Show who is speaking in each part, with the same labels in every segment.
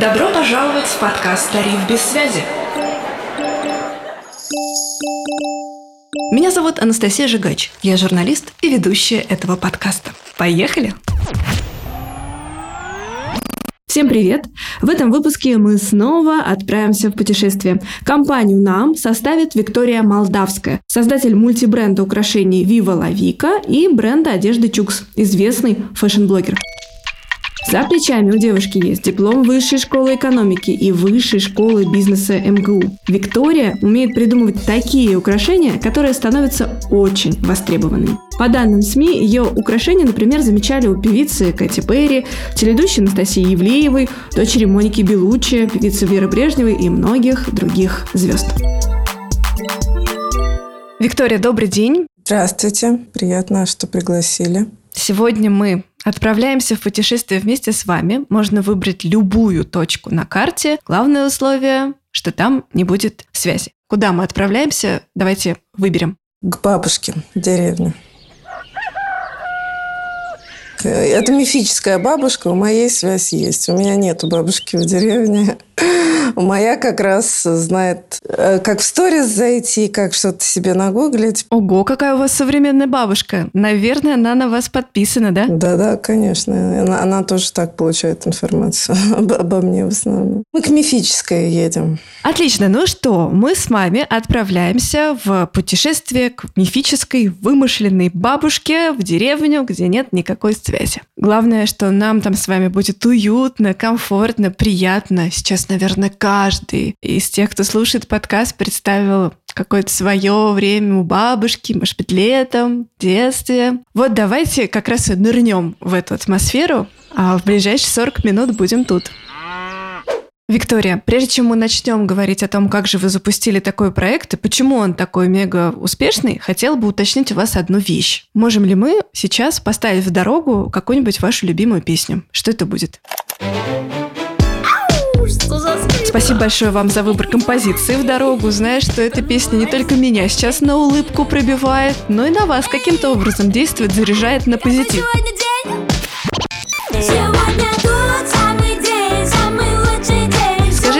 Speaker 1: Добро пожаловать в подкаст «Тариф без связи». Меня зовут Анастасия Жигач. Я журналист и ведущая этого подкаста. Поехали! Всем привет! В этом выпуске мы снова отправимся в путешествие. Компанию нам составит Виктория Молдавская, создатель мультибренда украшений Viva La Vika и бренда одежды CHOUX, известный фэшн-блогер. За плечами у девушки есть диплом Высшей школы экономики и Высшей школы бизнеса МГУ. Виктория умеет придумывать такие украшения, которые становятся очень востребованными. По данным СМИ, ее украшения, например, замечали у певицы Кэти Перри, теледущей Анастасии Евлеевой, дочери Моники Белучи, певицы Веры Брежневой и многих других звезд. Виктория, добрый день.
Speaker 2: Здравствуйте. Приятно, что пригласили.
Speaker 1: Сегодня мы Отправляемся в путешествие вместе с вами. Можно выбрать любую точку на карте. Главное условие, что там не будет связи. Куда мы отправляемся? Давайте выберем.
Speaker 2: К бабушке в деревню. Это мифическая бабушка, у моей связь есть. У меня нету бабушки в деревне. Моя как раз знает, э, как в сторис зайти, как что-то себе нагуглить.
Speaker 1: Ого, какая у вас современная бабушка. Наверное, она на вас подписана, да?
Speaker 2: Да-да, конечно. Она, она тоже так получает информацию обо мне в основном. Мы к мифической едем.
Speaker 1: Отлично. Ну что, мы с вами отправляемся в путешествие к мифической вымышленной бабушке в деревню, где нет никакой связи. Главное, что нам там с вами будет уютно, комфортно, приятно. Сейчас, наверное, каждый из тех, кто слушает подкаст, представил какое-то свое время у бабушки, может быть, летом, детстве. Вот давайте как раз и нырнем в эту атмосферу, а в ближайшие 40 минут будем тут. Виктория, прежде чем мы начнем говорить о том, как же вы запустили такой проект и почему он такой мега успешный, хотел бы уточнить у вас одну вещь. Можем ли мы сейчас поставить в дорогу какую-нибудь вашу любимую песню? Что это будет? Спасибо большое вам за выбор композиции в дорогу. Знаешь, что эта песня не только меня сейчас на улыбку пробивает, но и на вас каким-то образом действует, заряжает на позитив.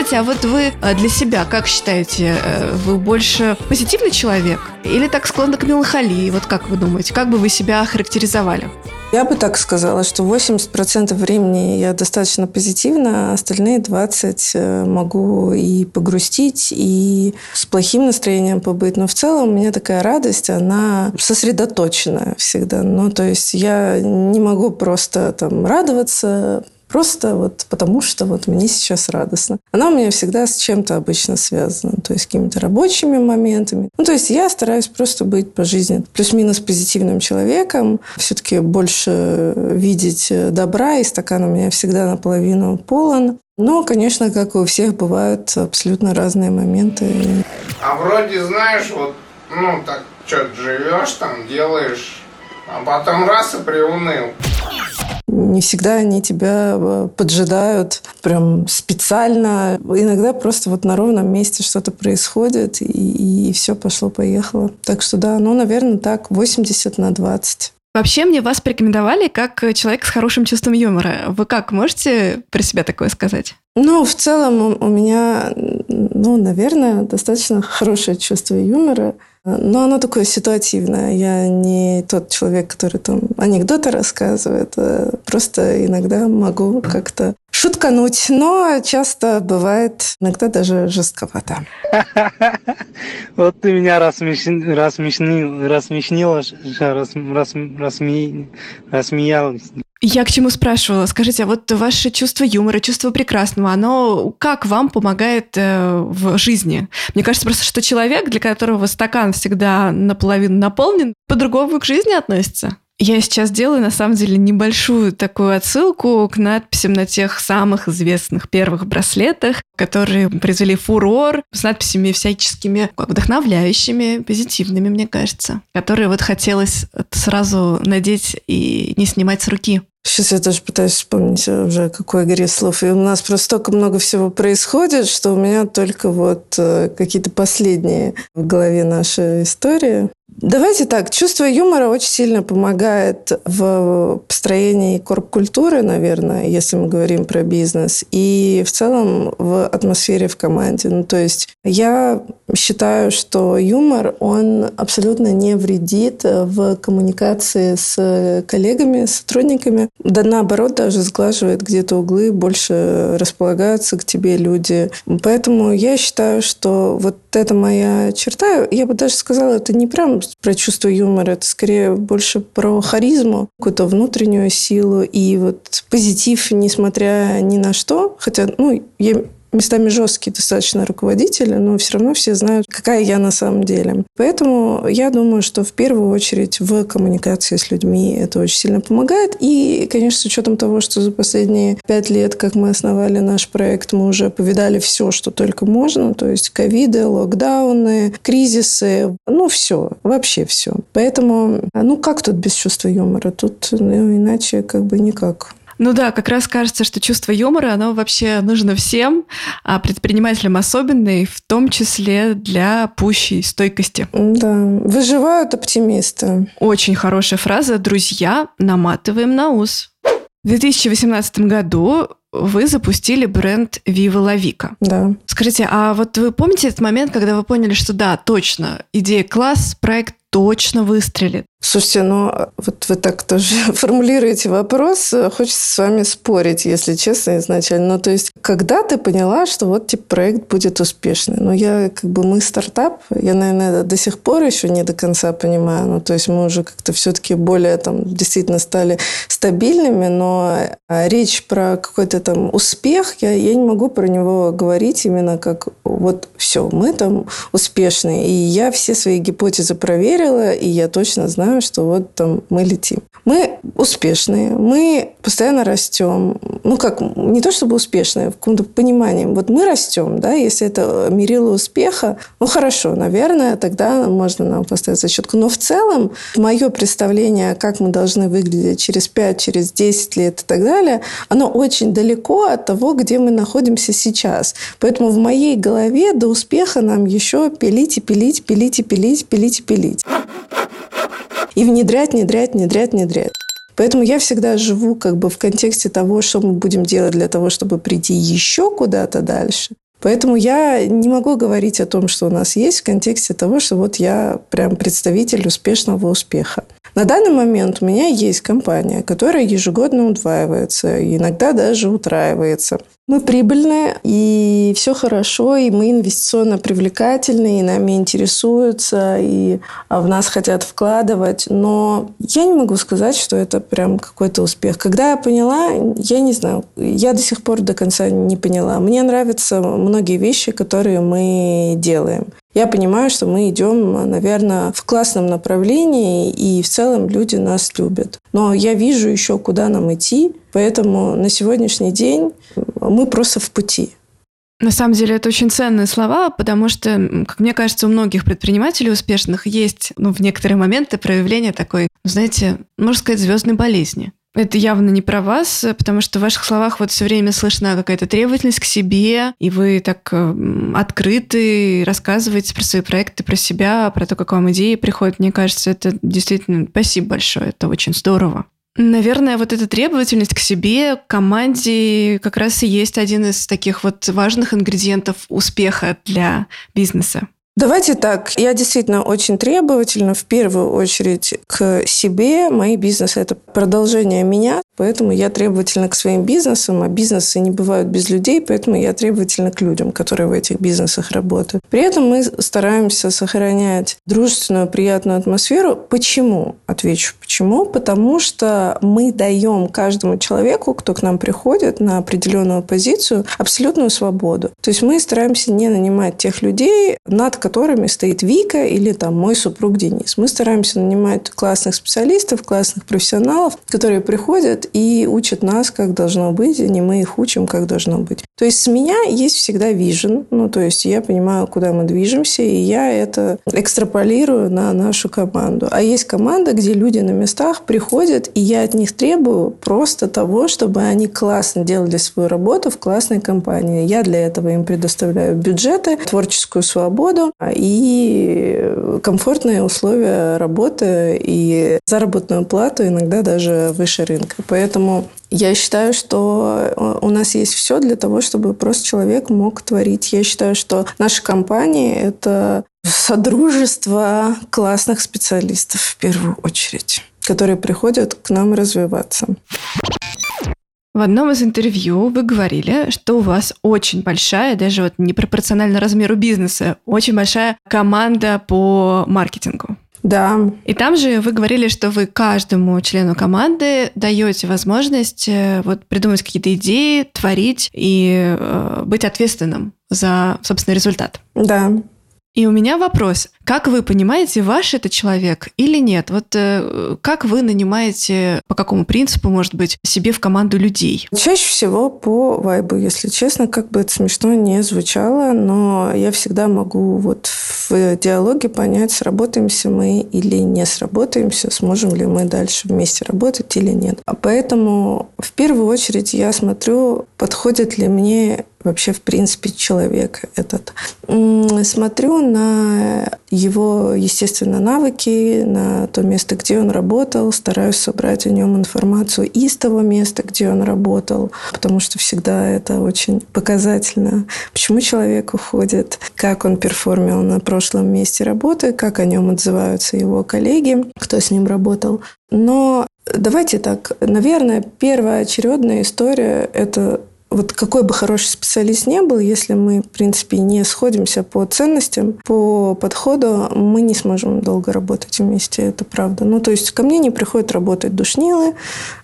Speaker 1: Скажите, а вот вы э, для себя как считаете, э, вы больше позитивный человек или так склонны к меланхолии? Вот как вы думаете, как бы вы себя характеризовали?
Speaker 2: Я бы так сказала, что 80% времени я достаточно позитивна, а остальные 20% э, могу и погрустить, и с плохим настроением побыть. Но в целом у меня такая радость, она сосредоточенная всегда. Ну, то есть я не могу просто там радоваться, Просто вот потому, что вот мне сейчас радостно. Она у меня всегда с чем-то обычно связана. То есть с какими-то рабочими моментами. Ну, то есть я стараюсь просто быть по жизни плюс-минус позитивным человеком. Все-таки больше видеть добра. И стакан у меня всегда наполовину полон. Но, конечно, как у всех, бывают абсолютно разные моменты.
Speaker 3: А вроде, знаешь, вот, ну, так что-то живешь там, делаешь, а потом раз и приуныл
Speaker 2: не всегда они тебя э, поджидают прям специально. Иногда просто вот на ровном месте что-то происходит, и, и все пошло-поехало. Так что да, ну, наверное, так, 80 на 20.
Speaker 1: Вообще мне вас порекомендовали как человек с хорошим чувством юмора. Вы как, можете про себя такое сказать?
Speaker 2: Ну, в целом у меня, ну, наверное, достаточно хорошее чувство юмора. Но оно такое ситуативное. Я не тот человек, который там анекдоты рассказывает. А просто иногда могу как-то шуткануть, но часто бывает иногда даже жестковато.
Speaker 4: Вот ты меня рассмешнил, рассмешнила, рассмеялась.
Speaker 1: Я к чему спрашивала? Скажите, а вот ваше чувство юмора, чувство прекрасного, оно как вам помогает э, в жизни? Мне кажется просто, что человек, для которого стакан всегда наполовину наполнен, по-другому к жизни относится. Я сейчас делаю, на самом деле, небольшую такую отсылку к надписям на тех самых известных первых браслетах, которые произвели фурор с надписями всяческими вдохновляющими, позитивными, мне кажется, которые вот хотелось сразу надеть и не снимать с руки.
Speaker 2: Сейчас я тоже пытаюсь вспомнить уже, какой игре слов. И у нас просто столько много всего происходит, что у меня только вот э, какие-то последние в голове наши истории. Давайте так, чувство юмора очень сильно помогает в построении корп-культуры, наверное, если мы говорим про бизнес, и в целом в атмосфере в команде. Ну, то есть я считаю, что юмор, он абсолютно не вредит в коммуникации с коллегами, сотрудниками. Да наоборот, даже сглаживает где-то углы, больше располагаются к тебе люди. Поэтому я считаю, что вот это моя черта. Я бы даже сказала, это не прям про чувство юмора, это скорее больше про харизму, какую-то внутреннюю силу и вот позитив, несмотря ни на что. Хотя, ну, я местами жесткие достаточно руководители, но все равно все знают, какая я на самом деле. Поэтому я думаю, что в первую очередь в коммуникации с людьми это очень сильно помогает. И, конечно, с учетом того, что за последние пять лет, как мы основали наш проект, мы уже повидали все, что только можно, то есть ковиды, локдауны, кризисы, ну все, вообще все. Поэтому, ну как тут без чувства юмора? Тут ну, иначе как бы никак.
Speaker 1: Ну да, как раз кажется, что чувство юмора, оно вообще нужно всем, а предпринимателям особенно, и в том числе для пущей стойкости.
Speaker 2: Да, выживают оптимисты.
Speaker 1: Очень хорошая фраза. Друзья, наматываем на ус. В 2018 году вы запустили бренд Viva La Vica.
Speaker 2: Да.
Speaker 1: Скажите, а вот вы помните этот момент, когда вы поняли, что да, точно, идея класс, проект точно выстрелит?
Speaker 2: Слушайте, ну вот вы так тоже формулируете вопрос. Хочется с вами спорить, если честно, изначально. Ну, то есть, когда ты поняла, что вот типа проект будет успешный? Ну, я как бы мы стартап, я, наверное, до сих пор еще не до конца понимаю. Ну, то есть, мы уже как-то все-таки более там действительно стали стабильными, но а, речь про какой-то там успех, я, я не могу про него говорить именно как вот все, мы там успешные. И я все свои гипотезы проверила, и я точно знаю, что вот там мы летим. Мы успешные, мы постоянно растем. Ну, как, не то чтобы успешные, в каком-то понимании. Вот мы растем, да, если это мерило успеха, ну, хорошо, наверное, тогда можно нам поставить зачетку. Но в целом, мое представление, как мы должны выглядеть через 5, через 10 лет и так далее, оно очень далеко от того, где мы находимся сейчас. Поэтому в моей голове до успеха нам еще пилить и пилить, пилить и пилить, пилить и пилить и внедрять, внедрять, внедрять, внедрять. Поэтому я всегда живу как бы в контексте того, что мы будем делать для того, чтобы прийти еще куда-то дальше. Поэтому я не могу говорить о том, что у нас есть в контексте того, что вот я прям представитель успешного успеха. На данный момент у меня есть компания, которая ежегодно удваивается, иногда даже утраивается. Мы прибыльные, и все хорошо, и мы инвестиционно привлекательны, и нами интересуются, и а, в нас хотят вкладывать. Но я не могу сказать, что это прям какой-то успех. Когда я поняла, я не знаю, я до сих пор до конца не поняла. Мне нравятся многие вещи, которые мы делаем я понимаю, что мы идем, наверное, в классном направлении, и в целом люди нас любят. Но я вижу еще, куда нам идти, поэтому на сегодняшний день мы просто в пути.
Speaker 1: На самом деле это очень ценные слова, потому что, как мне кажется, у многих предпринимателей успешных есть ну, в некоторые моменты проявление такой, знаете, можно сказать, звездной болезни. Это явно не про вас, потому что в ваших словах вот все время слышна какая-то требовательность к себе, и вы так э, открыты, рассказываете про свои проекты, про себя, про то, как вам идеи приходят. Мне кажется, это действительно спасибо большое, это очень здорово. Наверное, вот эта требовательность к себе, к команде как раз и есть один из таких вот важных ингредиентов успеха для бизнеса.
Speaker 2: Давайте так. Я действительно очень требовательна в первую очередь к себе. Мои бизнесы – это продолжение меня. Поэтому я требовательна к своим бизнесам, а бизнесы не бывают без людей, поэтому я требовательна к людям, которые в этих бизнесах работают. При этом мы стараемся сохранять дружественную, приятную атмосферу. Почему? Отвечу, почему? Потому что мы даем каждому человеку, кто к нам приходит на определенную позицию, абсолютную свободу. То есть мы стараемся не нанимать тех людей, над которыми стоит Вика или там мой супруг Денис. Мы стараемся нанимать классных специалистов, классных профессионалов, которые приходят и учат нас, как должно быть, а не мы их учим, как должно быть. То есть с меня есть всегда вижен, ну, то есть я понимаю, куда мы движемся, и я это экстраполирую на нашу команду. А есть команда, где люди на местах приходят, и я от них требую просто того, чтобы они классно делали свою работу в классной компании. Я для этого им предоставляю бюджеты, творческую свободу и комфортные условия работы и заработную плату иногда даже выше рынка. Поэтому я считаю, что у нас есть все для того, чтобы просто человек мог творить. Я считаю, что наша компания – это содружество классных специалистов в первую очередь, которые приходят к нам развиваться.
Speaker 1: В одном из интервью вы говорили, что у вас очень большая, даже вот непропорционально размеру бизнеса, очень большая команда по маркетингу.
Speaker 2: Да.
Speaker 1: И там же вы говорили, что вы каждому члену команды даете возможность э, вот придумать какие-то идеи, творить и э, быть ответственным за, собственно, результат.
Speaker 2: Да.
Speaker 1: И у меня вопрос. Как вы понимаете, ваш это человек или нет? Вот э, как вы нанимаете, по какому принципу, может быть, себе в команду людей?
Speaker 2: Чаще всего по вайбу, если честно, как бы это смешно не звучало, но я всегда могу вот в диалоге понять, сработаемся мы или не сработаемся, сможем ли мы дальше вместе работать или нет. А поэтому в первую очередь я смотрю, подходит ли мне вообще, в принципе, человек этот. Смотрю на его, естественно, навыки, на то место, где он работал, стараюсь собрать о нем информацию из того места, где он работал, потому что всегда это очень показательно, почему человек уходит, как он перформил на прошлом месте работы, как о нем отзываются его коллеги, кто с ним работал. Но Давайте так, наверное, первая очередная история – это вот какой бы хороший специалист не был, если мы, в принципе, не сходимся по ценностям, по подходу, мы не сможем долго работать вместе, это правда. Ну, то есть ко мне не приходят работать душнилы,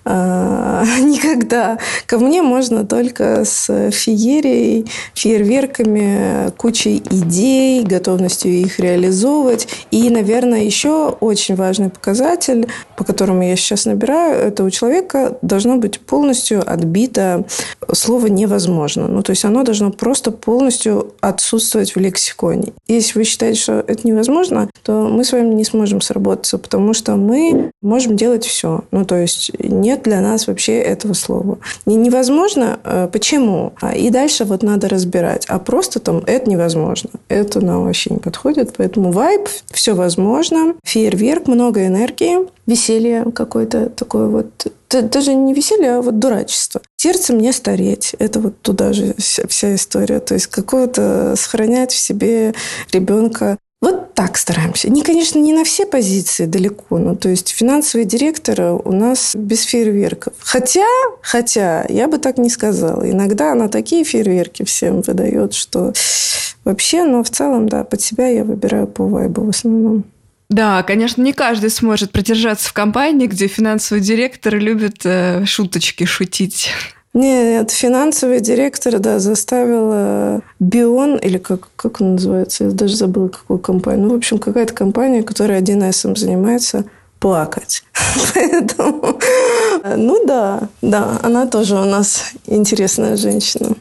Speaker 2: э, никогда. Ко мне можно только с феерией, фейерверками, кучей идей, готовностью их реализовывать. И, наверное, еще очень важный показатель, по которому я сейчас набираю, это у человека должно быть полностью отбито слово слово невозможно. Ну, то есть оно должно просто полностью отсутствовать в лексиконе. Если вы считаете, что это невозможно, то мы с вами не сможем сработаться, потому что мы можем делать все. Ну, то есть нет для нас вообще этого слова. Не невозможно, э, почему? А, и дальше вот надо разбирать. А просто там это невозможно. Это нам вообще не подходит. Поэтому вайб, все возможно. Фейерверк, много энергии, веселье какое-то такое вот даже не веселье, а вот дурачество. Сердце мне стареть. Это вот туда же вся история. То есть какого-то сохранять в себе ребенка. Вот так стараемся. Не, конечно, не на все позиции далеко. но то есть финансовые директоры у нас без фейерверков. Хотя, хотя, я бы так не сказала. Иногда она такие фейерверки всем выдает, что вообще, но в целом, да, под себя я выбираю по вайбу в основном.
Speaker 1: Да, конечно, не каждый сможет продержаться в компании, где финансовый директор любит э, шуточки шутить.
Speaker 2: Нет, финансовый директор, да, заставила Бион, или как, как он называется, я даже забыла, какую компанию. Ну, в общем, какая-то компания, которая 1С занимается, плакать. Поэтому, ну да, да, она тоже у нас интересная женщина.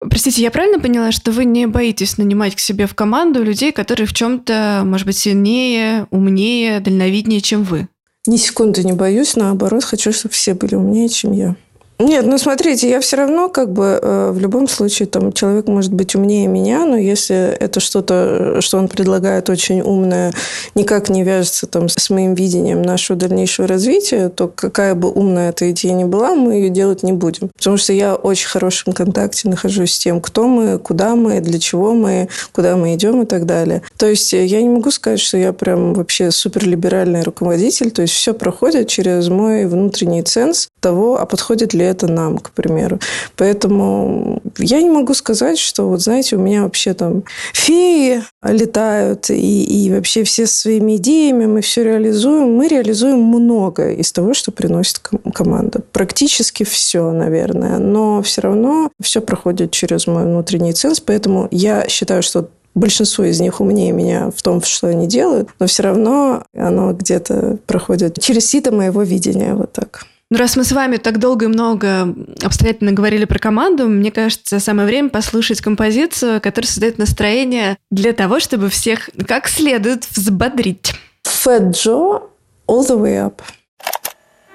Speaker 1: Простите, я правильно поняла, что вы не боитесь нанимать к себе в команду людей, которые в чем-то, может быть, сильнее, умнее, дальновиднее, чем вы?
Speaker 2: Ни секунды не боюсь, наоборот, хочу, чтобы все были умнее, чем я. Нет, ну смотрите, я все равно как бы э, в любом случае там человек может быть умнее меня, но если это что-то, что он предлагает очень умное, никак не вяжется там с моим видением нашего дальнейшего развития, то какая бы умная эта идея ни была, мы ее делать не будем. Потому что я очень в хорошем контакте нахожусь с тем, кто мы, куда мы, для чего мы, куда мы идем и так далее. То есть я не могу сказать, что я прям вообще суперлиберальный руководитель, то есть все проходит через мой внутренний ценз того, а подходит ли это нам, к примеру. Поэтому я не могу сказать, что, вот знаете, у меня вообще там феи летают, и, и вообще все своими идеями мы все реализуем. Мы реализуем много из того, что приносит команда. Практически все, наверное. Но все равно все проходит через мой внутренний ценз, поэтому я считаю, что большинство из них умнее меня в том, что они делают, но все равно оно где-то проходит через сито моего видения, вот так.
Speaker 1: Ну, раз мы с вами так долго и много обстоятельно говорили про команду, мне кажется, самое время послушать композицию, которая создает настроение для того, чтобы всех как следует взбодрить.
Speaker 2: Fat Joe All the Way Up.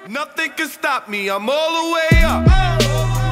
Speaker 5: Nothing can stop me. I'm all the way up.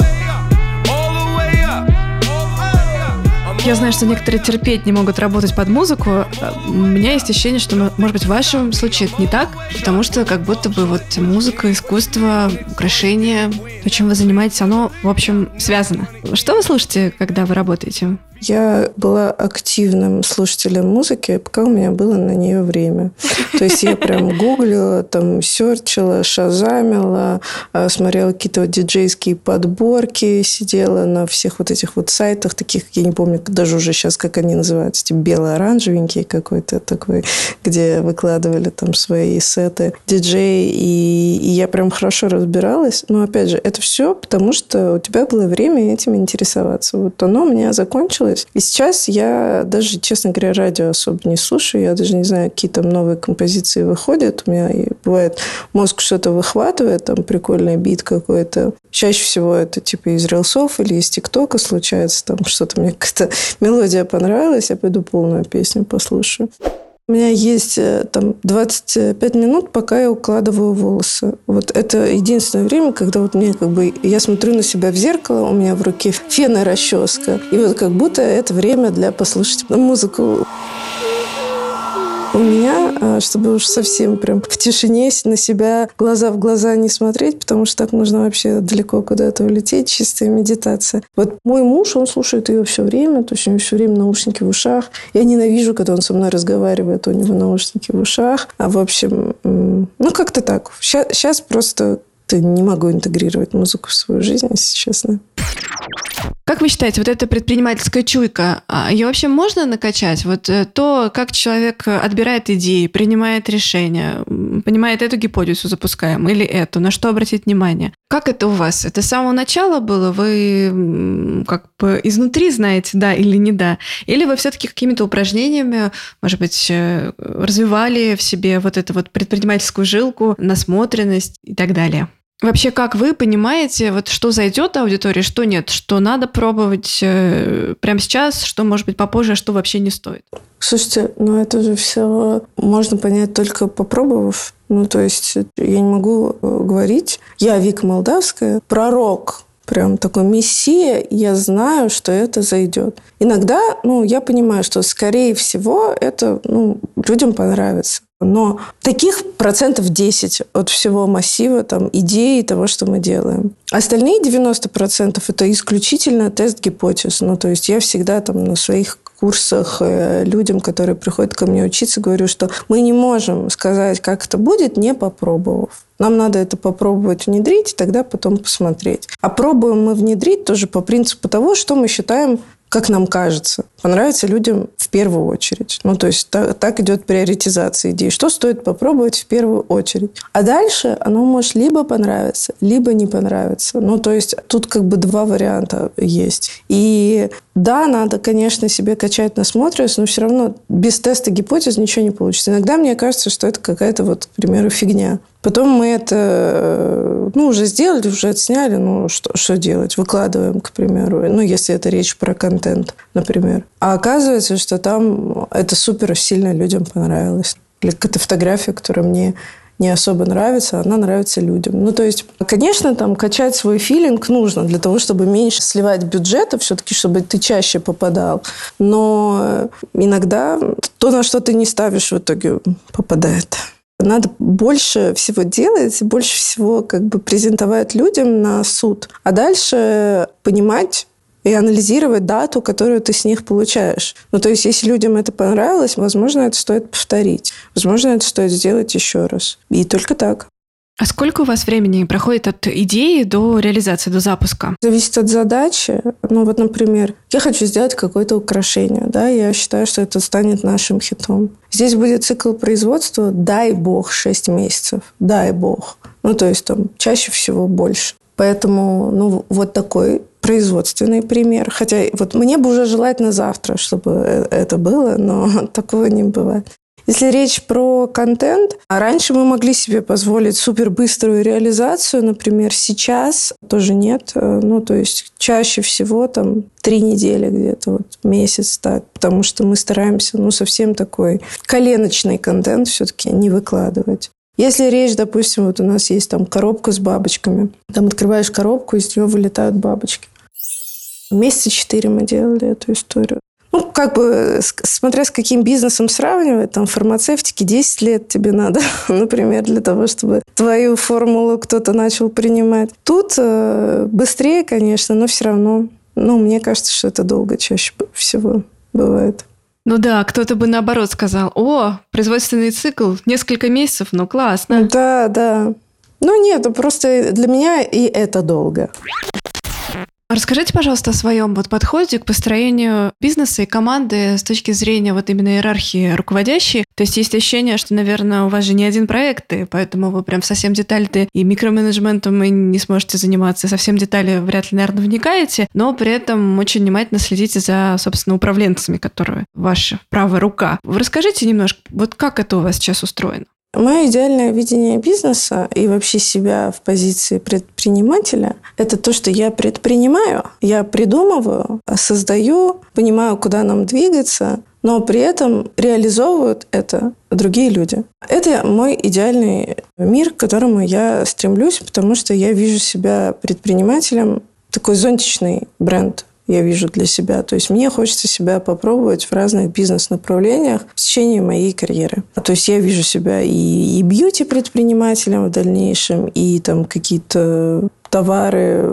Speaker 1: Я знаю, что некоторые терпеть не могут работать под музыку. У меня есть ощущение, что, может быть, в вашем случае это не так, потому что как будто бы вот музыка, искусство, украшение, то, чем вы занимаетесь, оно, в общем, связано. Что вы слушаете, когда вы работаете?
Speaker 2: Я была активным слушателем музыки, пока у меня было на нее время. То есть я прям гуглила, там, серчила, шазамила, а, смотрела какие-то вот диджейские подборки, сидела на всех вот этих вот сайтах, таких, я не помню даже уже сейчас, как они называются, типа бело-оранжевенький какой-то такой, где выкладывали там свои сеты диджеи, и, и я прям хорошо разбиралась. Но, опять же, это все потому, что у тебя было время этим интересоваться. Вот оно у меня закончилось, нравилось. И сейчас я даже, честно говоря, радио особо не слушаю. Я даже не знаю, какие там новые композиции выходят. У меня и бывает мозг что-то выхватывает, там прикольный бит какой-то. Чаще всего это типа из рилсов или из ТикТока случается. Там что-то мне какая-то мелодия понравилась, я пойду полную песню послушаю. У меня есть э, там 25 минут, пока я укладываю волосы. Вот это единственное время, когда вот мне как бы... Я смотрю на себя в зеркало, у меня в руке фен и расческа. И вот как будто это время для послушать музыку у меня, а, чтобы уж совсем прям в тишине на себя глаза в глаза не смотреть, потому что так можно вообще далеко куда-то улететь, чистая медитация. Вот мой муж, он слушает ее все время, то есть у него все время наушники в ушах. Я ненавижу, когда он со мной разговаривает, у него наушники в ушах. А в общем, ну как-то так. Сейчас просто не могу интегрировать музыку в свою жизнь, если честно.
Speaker 1: Как вы считаете, вот эта предпринимательская чуйка, а, ее вообще можно накачать? Вот э, то, как человек отбирает идеи, принимает решения, понимает эту гипотезу запускаем или эту, на что обратить внимание? Как это у вас? Это с самого начала было? Вы как бы изнутри знаете, да или не да? Или вы все-таки какими-то упражнениями, может быть, э, развивали в себе вот эту вот предпринимательскую жилку, насмотренность и так далее? Вообще, как вы понимаете, вот что зайдет аудитории, что нет, что надо пробовать э, прямо сейчас, что может быть попозже, а что вообще не стоит?
Speaker 2: Слушайте, ну это же все можно понять только попробовав. Ну, то есть я не могу э, говорить, я Вика Молдавская, пророк, прям такой мессия, я знаю, что это зайдет. Иногда, ну, я понимаю, что, скорее всего, это, ну, людям понравится. Но таких процентов 10 от всего массива там, идей того, что мы делаем. Остальные 90% это исключительно тест гипотез. Ну, то есть я всегда там на своих курсах э, людям, которые приходят ко мне учиться, говорю, что мы не можем сказать, как это будет, не попробовав. Нам надо это попробовать внедрить, и тогда потом посмотреть. А пробуем мы внедрить тоже по принципу того, что мы считаем как нам кажется, понравится людям в первую очередь. Ну, то есть так, так идет приоритизация идей. Что стоит попробовать в первую очередь? А дальше оно может либо понравиться, либо не понравиться. Ну, то есть тут как бы два варианта есть. И да, надо, конечно, себе качать насмотренность, но все равно без теста гипотез ничего не получится. Иногда мне кажется, что это какая-то вот, к примеру, фигня. Потом мы это, э, ну, уже сделали, уже отсняли, ну, что, что делать? Выкладываем, к примеру. Ну, если это речь про контент, например. А оказывается, что там это супер сильно людям понравилось. Или какая-то фотография, которая мне не особо нравится, она нравится людям. Ну, то есть, конечно, там качать свой филинг нужно для того, чтобы меньше сливать бюджета, все-таки, чтобы ты чаще попадал. Но иногда то, на что ты не ставишь, в итоге попадает. Надо больше всего делать, больше всего как бы презентовать людям на суд. А дальше понимать, и анализировать дату, которую ты с них получаешь. Ну, то есть, если людям это понравилось, возможно, это стоит повторить. Возможно, это стоит сделать еще раз. И только так.
Speaker 1: А сколько у вас времени проходит от идеи до реализации, до запуска?
Speaker 2: Зависит от задачи. Ну вот, например, я хочу сделать какое-то украшение, да, я считаю, что это станет нашим хитом. Здесь будет цикл производства, дай бог, 6 месяцев, дай бог. Ну, то есть там чаще всего больше. Поэтому, ну, вот такой производственный пример. Хотя вот мне бы уже желательно завтра, чтобы э, это было, но такого не бывает. Если речь про контент, а раньше мы могли себе позволить супер быструю реализацию, например, сейчас тоже нет. Э, ну, то есть чаще всего там три недели где-то, вот месяц так, потому что мы стараемся, ну, совсем такой коленочный контент все-таки не выкладывать. Если речь, допустим, вот у нас есть там коробка с бабочками, там открываешь коробку, из нее вылетают бабочки. Месяца четыре мы делали эту историю. Ну, как бы, смотря с каким бизнесом сравнивать, там, фармацевтики 10 лет тебе надо, например, для того, чтобы твою формулу кто-то начал принимать. Тут э, быстрее, конечно, но все равно, ну, мне кажется, что это долго чаще всего бывает.
Speaker 1: Ну да, кто-то бы наоборот сказал, о, производственный цикл, несколько месяцев, ну классно.
Speaker 2: Да, да. Ну нет, просто для меня и это долго.
Speaker 1: Расскажите, пожалуйста, о своем вот подходе к построению бизнеса и команды с точки зрения вот именно иерархии руководящей. То есть есть ощущение, что, наверное, у вас же не один проект, и поэтому вы прям совсем детали и микроменеджментом и не сможете заниматься, совсем детали вряд ли, наверное, вникаете, но при этом очень внимательно следите за, собственно, управленцами, которые ваша правая рука. Расскажите немножко, вот как это у вас сейчас устроено?
Speaker 2: Мое идеальное видение бизнеса и вообще себя в позиции предпринимателя – это то, что я предпринимаю, я придумываю, создаю, понимаю, куда нам двигаться, но при этом реализовывают это другие люди. Это мой идеальный мир, к которому я стремлюсь, потому что я вижу себя предпринимателем, такой зонтичный бренд я вижу для себя. То есть мне хочется себя попробовать в разных бизнес-направлениях в течение моей карьеры. То есть я вижу себя и, и бьюти-предпринимателем в дальнейшем, и там какие-то товары,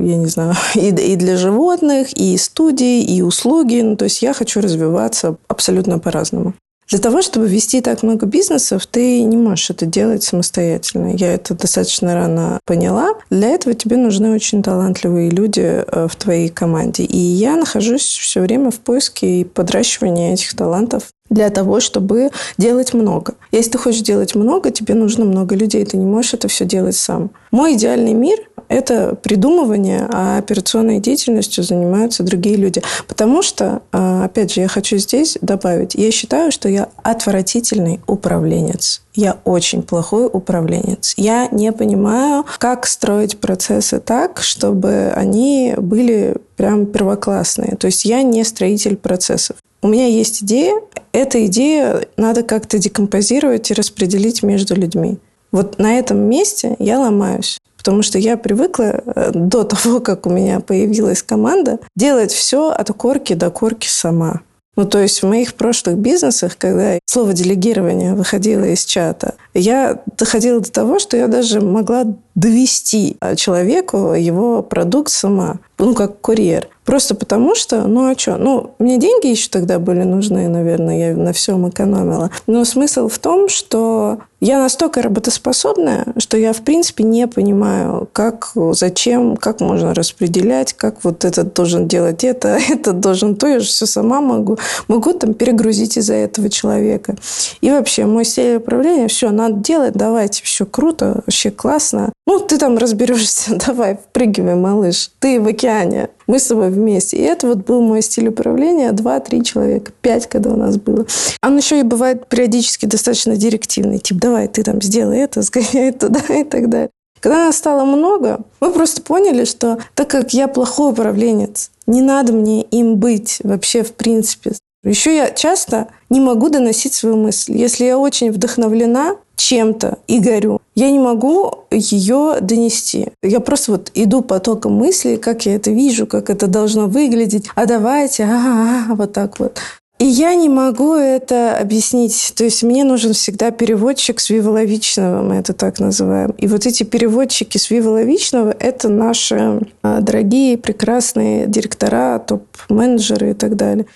Speaker 2: я не знаю, и, и для животных, и студии, и услуги. Ну, то есть я хочу развиваться абсолютно по-разному. Для того, чтобы вести так много бизнесов, ты не можешь это делать самостоятельно. Я это достаточно рано поняла. Для этого тебе нужны очень талантливые люди э, в твоей команде. И я нахожусь все время в поиске и подращивании этих талантов для того, чтобы делать много. Если ты хочешь делать много, тебе нужно много людей. Ты не можешь это все делать сам. Мой идеальный мир – это придумывание, а операционной деятельностью занимаются другие люди. Потому что, а, опять же, я хочу здесь добавить, я считаю, что я отвратительный управленец. Я очень плохой управленец. Я не понимаю, как строить процессы так, чтобы они были прям первоклассные. То есть я не строитель процессов. У меня есть идея, эта идея надо как-то декомпозировать и распределить между людьми. Вот на этом месте я ломаюсь. Потому что я привыкла э, до того, как у меня появилась команда, делать все от корки до корки сама. Ну, то есть в моих прошлых бизнесах, когда слово делегирование выходило из чата, я доходила до того, что я даже могла довести человеку его продукт сама, ну, как курьер. Просто потому что, ну а что? Ну, мне деньги еще тогда были нужны, наверное, я на всем экономила. Но смысл в том, что я настолько работоспособная, что я, в принципе, не понимаю, как, зачем, как можно распределять, как вот этот должен делать это, этот должен то, я же все сама могу. Могу там перегрузить из-за этого человека. И вообще, мой стиль управления, все, надо делать, давайте, все круто, вообще классно. Ну, ты там разберешься, давай, впрыгивай, малыш. Ты в океане, мы с тобой вместе. И это вот был мой стиль управления. Два-три человека, пять, когда у нас было. Он еще и бывает периодически достаточно директивный. Типа, давай, ты там сделай это, сгоняй туда и так далее. Когда нас стало много, мы просто поняли, что так как я плохой управленец, не надо мне им быть вообще в принципе. Еще я часто не могу доносить свою мысль. Если я очень вдохновлена чем-то и горю, я не могу ее донести. Я просто вот иду потоком мыслей, как я это вижу, как это должно выглядеть. А давайте, а, -а, -а вот так вот. И я не могу это объяснить. То есть мне нужен всегда переводчик с Виволовичного, мы это так называем. И вот эти переводчики с Виволовичного – это наши а, дорогие, прекрасные директора, топ-менеджеры и так далее.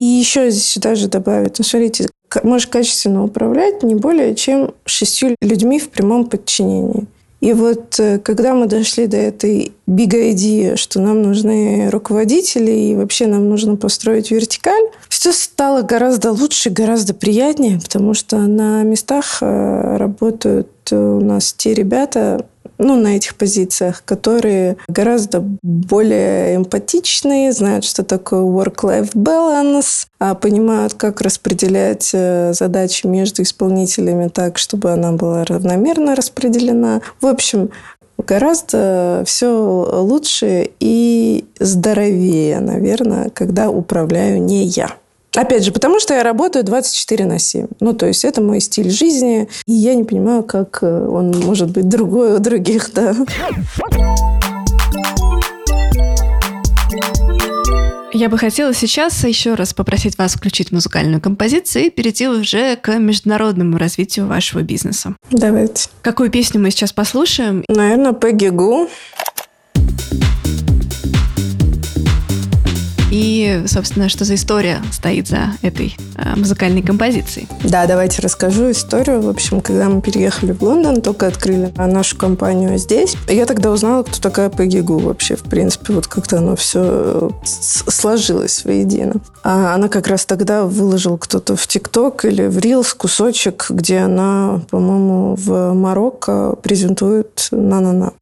Speaker 2: И еще здесь сюда же добавить, ну, смотрите, можешь качественно управлять не более чем шестью людьми в прямом подчинении. И вот э, когда мы дошли до этой big idea, что нам нужны руководители и вообще нам нужно построить вертикаль, все стало гораздо лучше, гораздо приятнее, потому что на местах э, работают у нас те ребята, ну, на этих позициях, которые гораздо более эмпатичные, знают, что такое work-life balance, а понимают, как распределять э, задачи между исполнителями так, чтобы она была равномерно распределена. В общем, гораздо все лучше и здоровее, наверное, когда управляю не я. Опять же, потому что я работаю 24 на 7. Ну, то есть это мой стиль жизни, и я не понимаю, как э, он может быть другой у других, да.
Speaker 1: Я бы хотела сейчас еще раз попросить вас включить музыкальную композицию и перейти уже к международному развитию вашего бизнеса.
Speaker 2: Давайте.
Speaker 1: Какую песню мы сейчас послушаем?
Speaker 2: Наверное, Пегги Гу.
Speaker 1: И, собственно, что за история стоит за этой э, музыкальной композицией?
Speaker 2: Да, давайте расскажу историю. В общем, когда мы переехали в Лондон, только открыли нашу компанию здесь, я тогда узнала, кто такая Пегги Гу вообще, в принципе. Вот как-то оно все сложилось воедино. А она как раз тогда выложила кто-то в ТикТок или в Рилс кусочек, где она, по-моему, в Марокко презентует «На-на-на».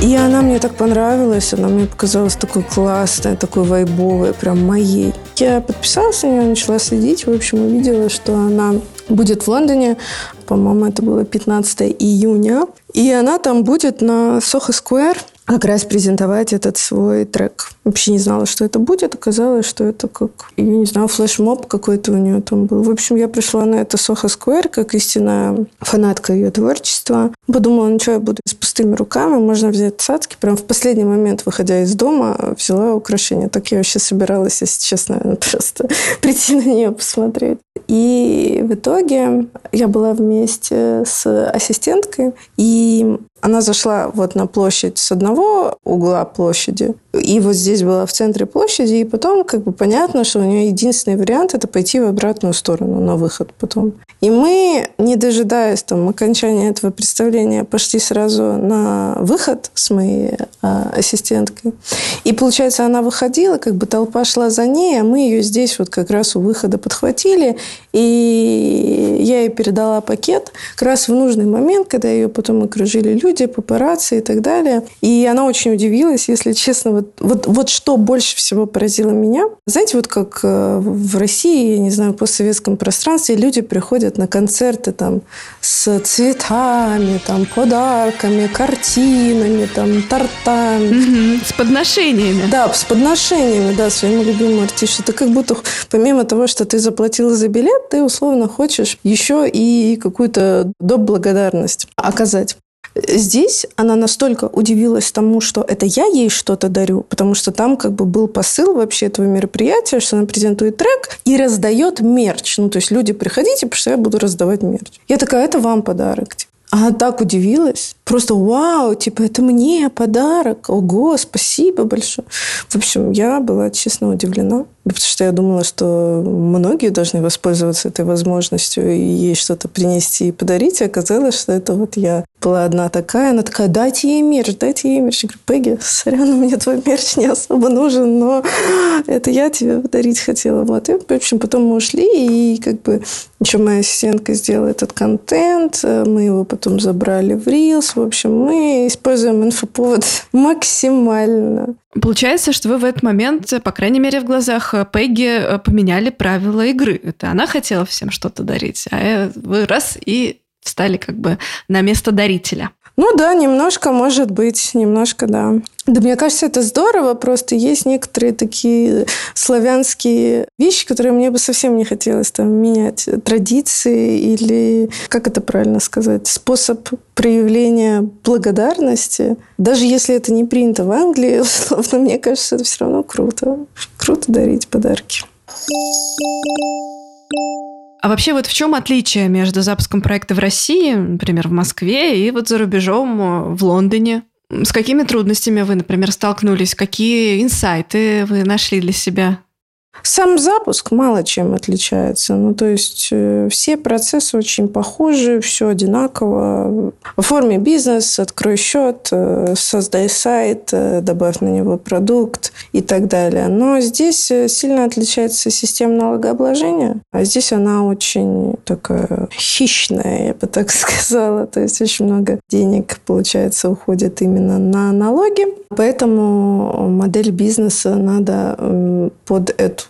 Speaker 2: И она мне так понравилась, она мне показалась такой классной, такой вайбовой, прям моей. Я подписалась на нее, начала следить, в общем, увидела, что она будет в Лондоне, по-моему, это было 15 июня, и она там будет на Сохо Сквер как раз презентовать этот свой трек. Вообще не знала, что это будет. Оказалось, что это как, я не знаю, флешмоб какой-то у нее там был. В общем, я пришла на это Сохо Сквер, как истинная фанатка ее творчества. Подумала, ну что, я буду с пустыми руками, можно взять цацки. Прям в последний момент, выходя из дома, взяла украшение. Так я вообще собиралась, если честно, просто прийти на нее посмотреть. И в итоге я была вместе с ассистенткой, и она зашла вот на площадь с одного угла площади, и вот здесь была в центре площади, и потом как бы понятно, что у нее единственный вариант – это пойти в обратную сторону, на выход потом. И мы, не дожидаясь там окончания этого представления, пошли сразу на выход с моей а, ассистенткой. И получается, она выходила, как бы толпа шла за ней, а мы ее здесь вот как раз у выхода подхватили, и я ей передала пакет как раз в нужный момент, когда ее потом окружили люди, папарацци и так далее. И она очень удивилась, если честно, вот, вот, вот что больше всего поразило меня. Знаете, вот как э, в России, я не знаю, в постсоветском пространстве люди приходят на концерты там с цветами, там, подарками, картинами, там, тортами.
Speaker 1: Угу, с подношениями.
Speaker 2: Да, с подношениями, да, своему любимому артисту. Ты как будто, помимо того, что ты заплатила за билет, ты условно хочешь еще и какую-то доп. благодарность оказать. Здесь она настолько удивилась тому, что это я ей что-то дарю, потому что там как бы был посыл вообще этого мероприятия, что она презентует трек и раздает мерч. Ну, то есть люди, приходите, потому что я буду раздавать мерч. Я такая, это вам подарок. Она так удивилась. Просто вау, типа, это мне подарок. Ого, спасибо большое. В общем, я была честно удивлена. Потому что я думала, что многие должны воспользоваться этой возможностью и ей что-то принести и подарить. И оказалось, что это вот я была одна такая. Она такая, дайте ей мерч, дайте ей мерч. Я говорю, Пегги, сорян, мне твой мерч не особо нужен, но это я тебе подарить хотела. Вот. И, в общем, потом мы ушли, и как бы еще моя ассистентка сделала этот контент. Мы его потом забрали в Reels. В общем, мы используем инфоповод максимально.
Speaker 1: Получается, что вы в этот момент, по крайней мере, в глазах Пегги э, поменяли правила игры. Это она хотела всем что-то дарить, а э, вы раз и встали как бы на место дарителя.
Speaker 2: Ну да, немножко, может быть, немножко, да. Да, мне кажется, это здорово, просто есть некоторые такие славянские вещи, которые мне бы совсем не хотелось там менять. Традиции или, как это правильно сказать, способ проявления благодарности. Даже если это не принято в Англии, условно, мне кажется, это все равно круто. Круто дарить подарки.
Speaker 1: А вообще вот в чем отличие между запуском проекта в России, например, в Москве, и вот за рубежом э, в Лондоне? С какими трудностями вы, например, столкнулись? Какие инсайты вы нашли для себя?
Speaker 2: Сам запуск мало чем отличается. Ну, то есть э, все процессы очень похожи, все одинаково. Оформи бизнес, открой счет, э, создай сайт, э, добавь на него продукт и так далее. Но здесь сильно отличается система налогообложения, а здесь она очень такая хищная, я бы так сказала. То есть очень много денег, получается, уходит именно на налоги. Поэтому модель бизнеса надо под эту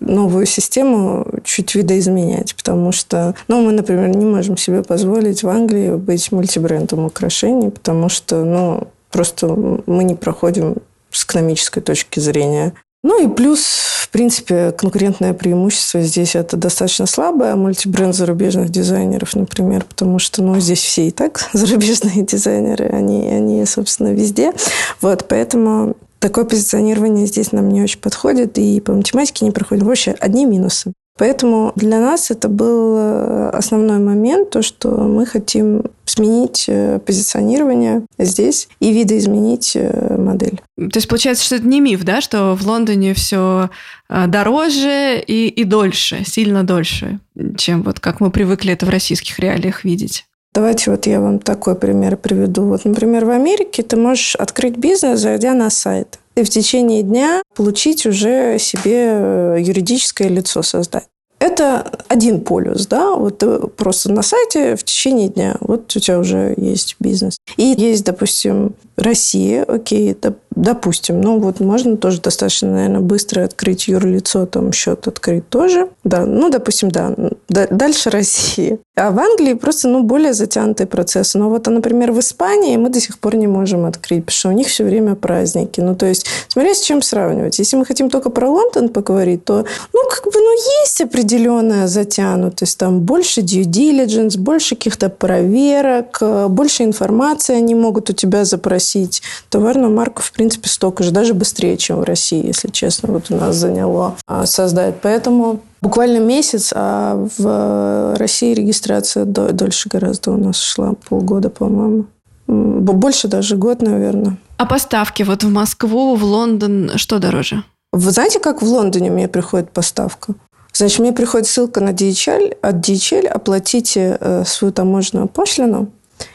Speaker 2: новую систему чуть видоизменять, потому что, ну, мы, например, не можем себе позволить в Англии быть мультибрендом украшений, потому что, ну, просто мы не проходим с экономической точки зрения. Ну и плюс, в принципе, конкурентное преимущество здесь это достаточно слабое. Мультибренд зарубежных дизайнеров, например, потому что ну, здесь все и так зарубежные дизайнеры, они, они, собственно, везде. Вот, поэтому Такое позиционирование здесь нам не очень подходит, и по математике не проходит. Вообще одни минусы. Поэтому для нас это был э, основной момент, то, что мы хотим сменить э, позиционирование здесь и видоизменить э, модель.
Speaker 1: То есть получается, что это не миф, да, что в Лондоне все дороже и, и дольше, сильно дольше, чем вот как мы привыкли это в российских реалиях видеть?
Speaker 2: Давайте вот я вам такой пример приведу. Вот, например, в Америке ты можешь открыть бизнес, зайдя на сайт. И в течение дня получить уже себе э, юридическое лицо создать. Это один полюс, да, вот просто на сайте в течение дня, вот у тебя уже есть бизнес. И есть, допустим, Россия, окей, допустим, ну вот можно тоже достаточно, наверное, быстро открыть юрлицо, там счет открыть тоже. Да, ну, допустим, да. Дальше Россия. А в Англии просто, ну, более затянутый процесс. Но вот, например, в Испании мы до сих пор не можем открыть, потому что у них все время праздники. Ну, то есть, смотря с чем сравнивать. Если мы хотим только про Лондон поговорить, то, ну, как бы, ну, есть определенная затянутость. Там больше due diligence, больше каких-то проверок, больше информации они могут у тебя запросить просить товарную марку, в принципе, столько же, даже быстрее, чем в России, если честно, вот у нас заняло а, создать. Поэтому буквально месяц, а в России регистрация дольше гораздо у нас шла, полгода, по-моему. Больше даже год, наверное.
Speaker 1: А поставки вот в Москву, в Лондон, что дороже?
Speaker 2: Вы знаете, как в Лондоне мне приходит поставка? Значит, мне приходит ссылка на DHL. От DHL оплатите э, свою таможенную пошлину.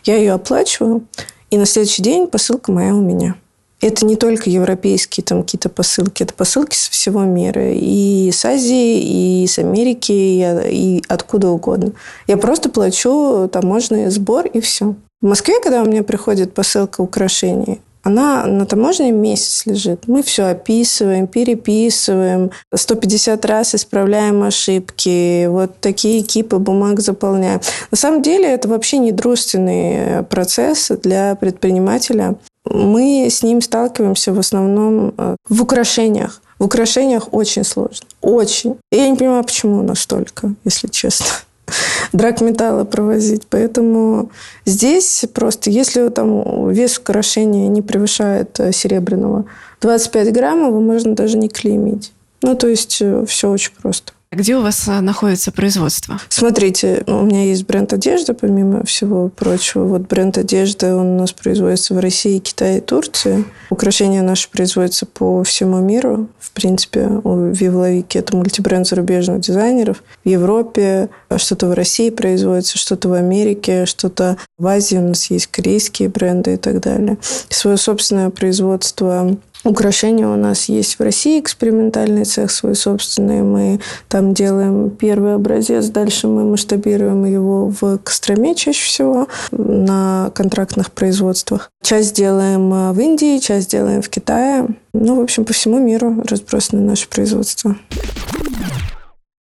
Speaker 2: Я ее оплачиваю. И на следующий день посылка моя у меня. Это не только европейские там какие-то посылки, это посылки со всего мира. И с Азии, и с Америки, и, и откуда угодно. Я просто плачу таможенный сбор, и все. В Москве, когда у меня приходит посылка украшений, она на таможне месяц лежит. Мы все описываем, переписываем, 150 раз исправляем ошибки, вот такие кипы бумаг заполняем. На самом деле это вообще не дружественный процесс для предпринимателя. Мы с ним сталкиваемся в основном э, в украшениях. В украшениях очень сложно. Очень. И я не понимаю, почему настолько, если честно драк металла провозить. Поэтому здесь просто, если там вес украшения не превышает э, серебряного 25 граммов, его можно даже не клеймить. Ну, то есть э, все очень просто.
Speaker 1: Где у вас а, находится производство?
Speaker 2: Смотрите, у меня есть бренд одежды, помимо всего прочего. Вот бренд одежды, он у нас производится в России, Китае и Турции. Украшения наши производятся по всему миру. В принципе, у Вивловики это мультибренд зарубежных дизайнеров. В Европе что-то в России производится, что-то в Америке, что-то в Азии у нас есть корейские бренды и так далее. Свое собственное производство Украшения у нас есть в России, экспериментальный цех свой собственный. Мы там делаем первый образец, дальше мы масштабируем его в Костроме чаще всего на контрактных производствах. Часть делаем э, в Индии, часть делаем в Китае. Ну, в общем, по всему миру разбросаны наши производства.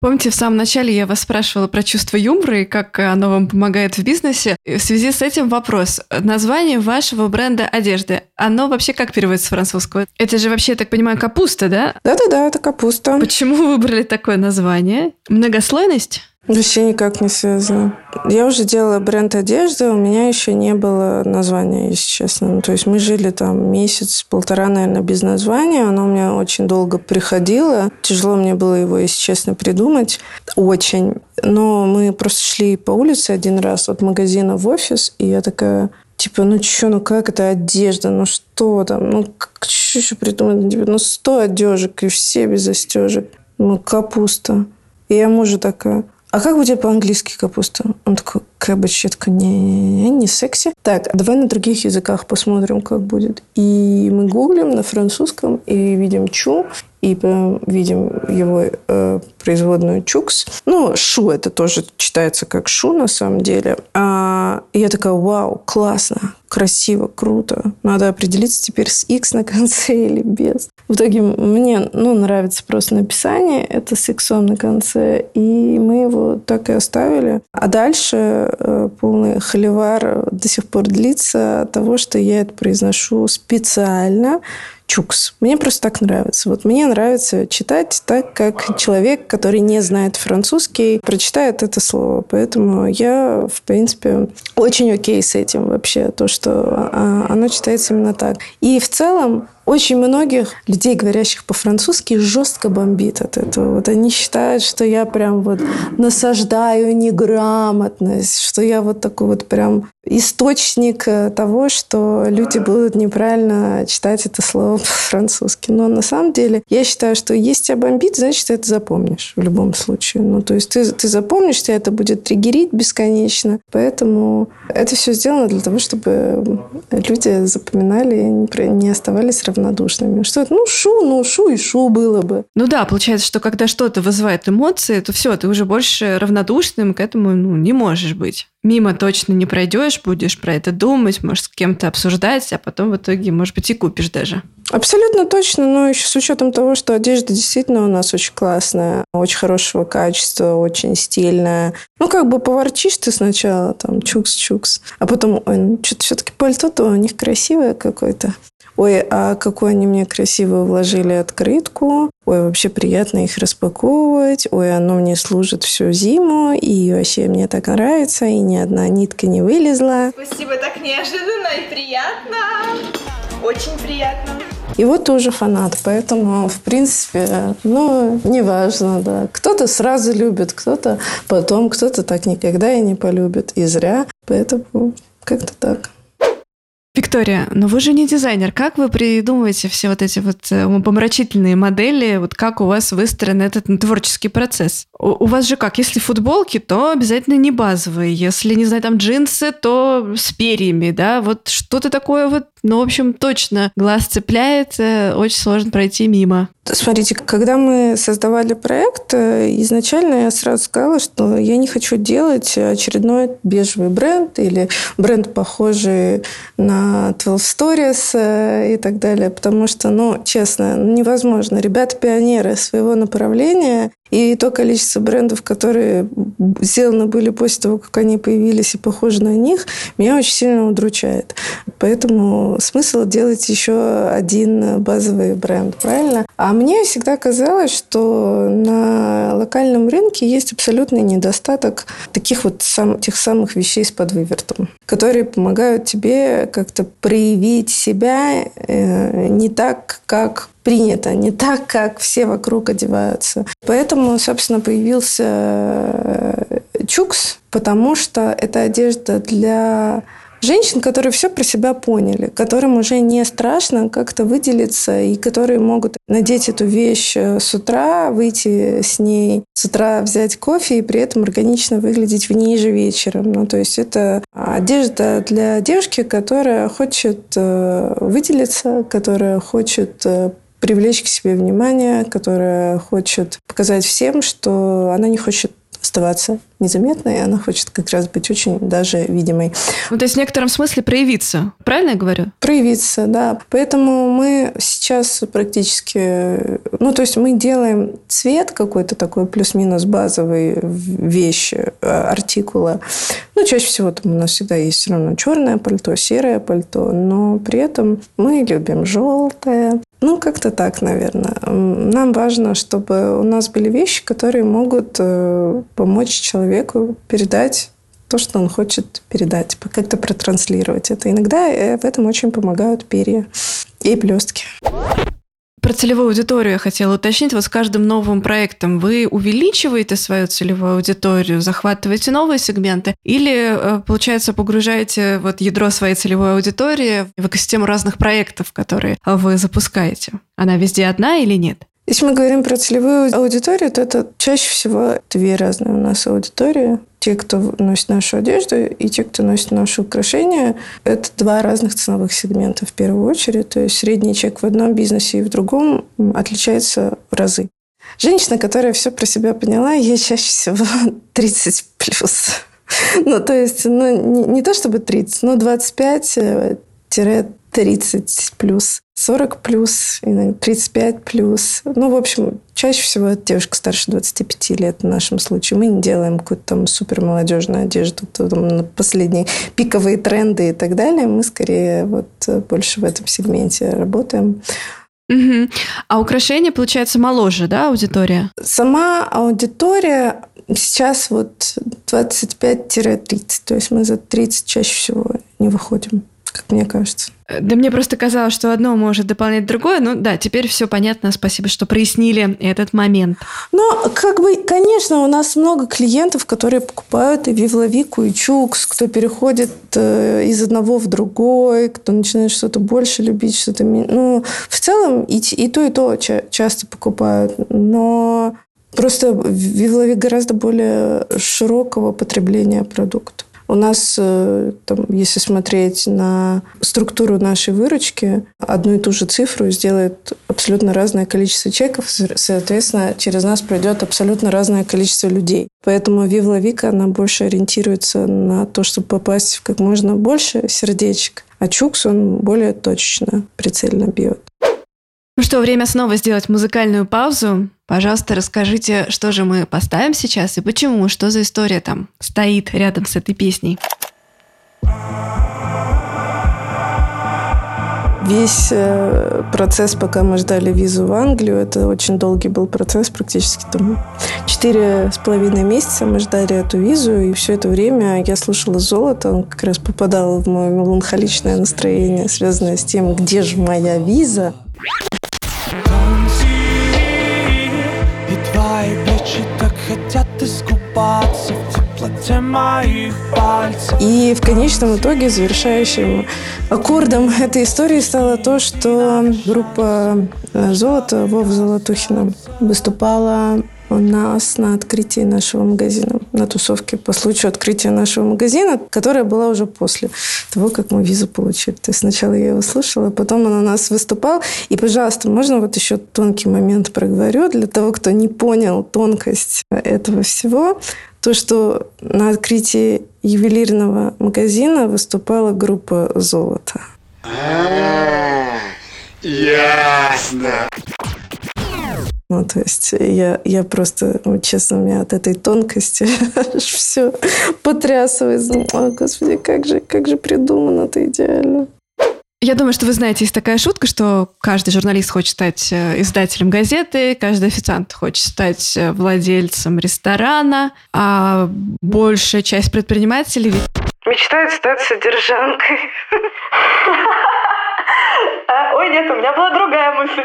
Speaker 1: Помните, в самом начале я вас спрашивала про чувство юмора и как оно вам помогает в бизнесе. И в связи с этим вопрос. Название вашего бренда одежды, оно вообще как переводится с французского? Это же вообще, я так понимаю, капуста, да?
Speaker 2: Да-да-да, это капуста.
Speaker 1: Почему вы выбрали такое название? Многослойность?
Speaker 2: Вообще никак не связано. Я уже делала бренд одежды, у меня еще не было названия, если честно. Ну, то есть мы жили там месяц-полтора, наверное, без названия. Оно у меня очень долго приходило. Тяжело мне было его, если честно, придумать. Очень. Но мы просто шли по улице один раз от магазина в офис, и я такая, Типа, ну что, ну как это одежда, ну что там, ну что еще придумать? Ну сто одежек, и все без застежек. Ну, капуста. И я мужу такая, а как будет по-английски капуста? Он такой, кэббидж. Я такая, не, не секси. Так, давай на других языках посмотрим, как будет. И мы гуглим на французском и видим чу, и прям видим его э, производную чукс. Ну, шу это тоже читается как шу на самом деле. А, и я такая, вау, классно, красиво, круто. Надо определиться теперь с X на конце или без. В итоге мне ну, нравится просто написание, это с X на конце, и мы его так и оставили. А дальше э, полный холивар до сих пор длится от того, что я это произношу специально, чукс. Мне просто так нравится. Вот мне нравится читать так, как человек, который не знает французский, прочитает это слово. Поэтому я, в принципе, очень окей с этим вообще, то, что а, оно читается именно так. И в целом очень многих людей, говорящих по-французски, жестко бомбит от этого. Вот они считают, что я прям вот насаждаю неграмотность, что я вот такой вот прям источник э, того, что люди будут неправильно читать это слово по-французски. Но на самом деле я считаю, что если тебя бомбит, значит, ты это запомнишь в любом случае. Ну, то есть ты, ты запомнишь, тебя это будет триггерить бесконечно. Поэтому это все сделано для того, чтобы люди запоминали и не оставались равнодушными равнодушными. Что это? Ну, шу, ну, шу и шу было бы.
Speaker 1: Ну да, получается, что когда что-то вызывает эмоции, то все, ты уже больше равнодушным к этому ну, не можешь быть. Мимо точно не пройдешь, будешь про это думать, может, с кем-то обсуждать, а потом в итоге, может быть, и купишь даже.
Speaker 2: Абсолютно точно, но еще с учетом того, что одежда действительно у нас очень классная, очень хорошего качества, очень стильная. Ну, как бы поворчишь ты сначала, там, чукс-чукс, а потом, ой, ну, что-то все-таки пальто-то у них красивое какое-то. Ой, а какую они мне красиво вложили открытку. Ой, вообще приятно их распаковывать. Ой, оно мне служит всю зиму. И вообще мне так нравится. И ни одна нитка не вылезла.
Speaker 6: Спасибо, так неожиданно и приятно. Очень приятно.
Speaker 2: И вот уже фанат, поэтому, в принципе, ну, неважно, да. Кто-то сразу любит, кто-то потом, кто-то так никогда и не полюбит. И зря. Поэтому как-то так.
Speaker 1: Виктория, но вы же не дизайнер. Как вы придумываете все вот эти вот э, помрачительные модели? Вот как у вас выстроен этот творческий процесс? У, у вас же как? Если футболки, то обязательно не базовые. Если, не знаю, там джинсы, то с перьями, да? Вот что-то такое вот, ну, в общем, точно глаз цепляет, э, очень сложно пройти мимо.
Speaker 2: Смотрите, когда мы создавали проект, э, изначально я сразу сказала, что я не хочу делать очередной бежевый бренд или бренд, похожий на 12 Stories э, и так далее, потому что, ну, честно, невозможно. Ребята пионеры своего направления, и то количество брендов, которые сделаны были после того, как они появились и похожи на них, меня очень сильно удручает. Поэтому смысл делать еще один базовый бренд, правильно? А мне всегда казалось, что на локальном рынке есть абсолютный недостаток таких вот сам, тех самых вещей с подвывертом, которые помогают тебе как-то проявить себя э, не так, как принято, не так, как все вокруг одеваются. Поэтому, собственно, появился э, Чукс, потому что это одежда для женщин, которые все про себя поняли, которым уже не страшно как-то выделиться, и которые могут надеть эту вещь э, с утра, выйти с ней с утра, взять кофе и при этом органично выглядеть в ней же вечером. Ну, то есть это одежда для девушки, которая хочет э, выделиться, которая хочет привлечь к себе внимание, которая хочет показать всем, что она не хочет оставаться незаметной, она хочет как раз быть очень даже видимой.
Speaker 1: Ну, то есть в некотором смысле проявиться, правильно я говорю?
Speaker 2: Проявиться, да. Поэтому мы сейчас практически... Ну, то есть мы делаем цвет какой-то такой плюс-минус базовый вещи, э, артикула. Ну, чаще всего там у нас всегда есть все равно черное пальто, серое пальто, но при этом мы любим желтое, ну, как-то так, наверное. Нам важно, чтобы у нас были вещи, которые могут э, помочь человеку передать то, что он хочет передать, как-то протранслировать это. Иногда э, в этом очень помогают перья и блестки.
Speaker 1: Про целевую аудиторию я хотела уточнить. Вот с каждым новым проектом вы увеличиваете свою целевую аудиторию, захватываете новые сегменты или, э, получается, погружаете вот ядро своей целевой аудитории в экосистему разных проектов, которые вы запускаете? Она везде одна или нет?
Speaker 2: Если мы говорим про целевую аудиторию, то это чаще всего две разные у нас аудитории. Те, кто носит нашу одежду, и те, кто носит наши украшения. Это два разных ценовых сегмента в первую очередь. То есть средний чек в одном бизнесе и в другом отличается в разы. Женщина, которая все про себя поняла, ей чаще всего 30 плюс. Ну, то есть, ну, не, не то чтобы 30, но 25 30 плюс, 40 плюс, 35 плюс. Ну, в общем, чаще всего это девушка старше 25 лет в нашем случае. Мы не делаем какую-то там супер молодежную одежду, там, последние пиковые тренды и так далее. Мы скорее вот больше в этом сегменте работаем.
Speaker 1: Угу. А украшения, получается, моложе, да, аудитория?
Speaker 2: Сама аудитория сейчас вот 25-30. То есть мы за 30 чаще всего не выходим как мне кажется.
Speaker 1: Да мне просто казалось, что одно может дополнять другое. Ну да, теперь все понятно. Спасибо, что прояснили этот момент.
Speaker 2: Ну, как бы, конечно, у нас много клиентов, которые покупают и Вивловику, и Чукс, кто переходит э, из одного в другой, кто начинает что-то больше любить, что-то... Ну, в целом и, и то, и то часто покупают. Но просто Вивловик гораздо более широкого потребления продукта. У нас, э, там, если смотреть на структуру нашей выручки, одну и ту же цифру сделает абсолютно разное количество чеков, соответственно, через нас пройдет абсолютно разное количество людей. Поэтому Вивла Вика, она больше ориентируется на то, чтобы попасть в как можно больше сердечек, а Чукс, он более точно, прицельно бьет.
Speaker 1: Ну что, время снова сделать музыкальную паузу. Пожалуйста, расскажите, что же мы поставим сейчас и почему, что за история там стоит рядом с этой песней.
Speaker 2: Весь э, процесс, пока мы ждали визу в Англию, это очень долгий был процесс, практически там четыре с половиной месяца мы ждали эту визу, и все это время я слушала «Золото», он как раз попадал в мое меланхоличное настроение, связанное с тем, где же моя виза. И в конечном итоге завершающим аккордом этой истории стало то, что группа э, «Золото» Вов Золотухина выступала нас на открытии нашего магазина, на тусовке по случаю открытия нашего магазина, которая была уже после того, как мы визу получили. То есть сначала я его слушала, потом он у нас выступал. И, пожалуйста, можно вот еще тонкий момент проговорю для того, кто не понял тонкость этого всего. То, что на открытии ювелирного магазина выступала группа «Золото». А, ясно. Ну, то есть я, я просто, ну, честно, у меня от этой тонкости все потрясывает. О, Господи, как же, как же придумано это идеально.
Speaker 1: Я думаю, что вы знаете, есть такая шутка, что каждый журналист хочет стать э, издателем газеты, каждый официант хочет стать э, владельцем ресторана, а большая часть предпринимателей...
Speaker 2: Мечтает стать содержанкой.
Speaker 6: А, ой, нет, у меня была другая мысль.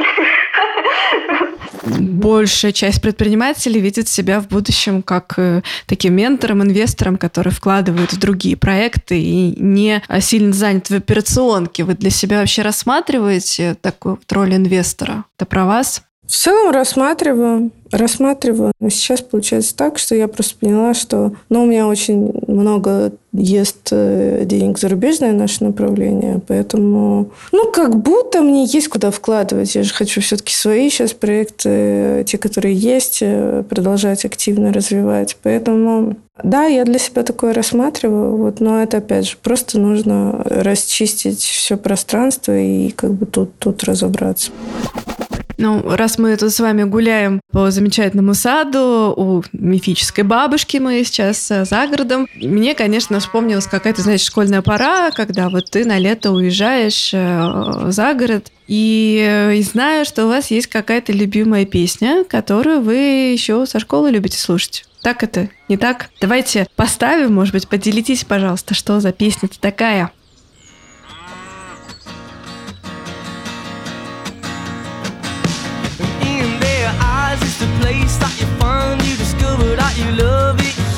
Speaker 1: Большая часть предпринимателей видит себя в будущем как э, таким ментором, инвестором, который вкладывает в другие проекты и не сильно занят в операционке. Вы для себя вообще рассматриваете такую роль инвестора? Это про вас?
Speaker 2: В целом рассматриваю, рассматриваю. Но сейчас получается так, что я просто поняла, что ну, у меня очень много ест э, денег зарубежное наше направление, поэтому, ну, как будто мне есть куда вкладывать. Я же хочу все-таки свои сейчас проекты, те, которые есть, э, продолжать активно развивать. Поэтому, да, я для себя такое рассматриваю, вот, но это, опять же, просто нужно расчистить все пространство и как бы тут, тут разобраться.
Speaker 1: Ну, раз мы тут с вами гуляем по замечательному саду, у мифической бабушки мы сейчас э, за городом, мне, конечно, вспомнилась какая-то, знаете, школьная пора, когда вот ты на лето уезжаешь э, за город, и, э, и знаю, что у вас есть какая-то любимая песня, которую вы еще со школы любите слушать. Так это? Не так? Давайте поставим, может быть, поделитесь, пожалуйста, что за песня-то такая. Place that you find, you discover that you love it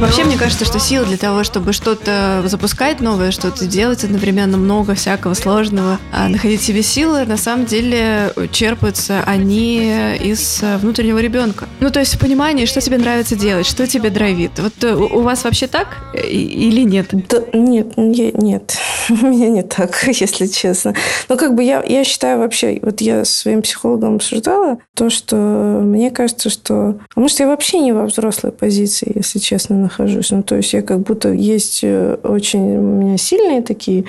Speaker 1: Вообще, мне кажется, что сил для того, чтобы что-то запускать новое, что-то делать одновременно много всякого сложного, а находить себе силы, на самом деле черпаются они из внутреннего ребенка. Ну, то есть в понимании, что тебе нравится делать, что тебе драйвит. Вот э, у вас вообще так или нет?
Speaker 2: Да, нет, нет. У меня не так, если честно. Но как бы я, я считаю вообще, вот я с своим психологом обсуждала то, что мне кажется, что... А может, я вообще не во взрослой позиции, если честно, нахожусь. Ну, то есть я как будто есть э, очень у меня сильные такие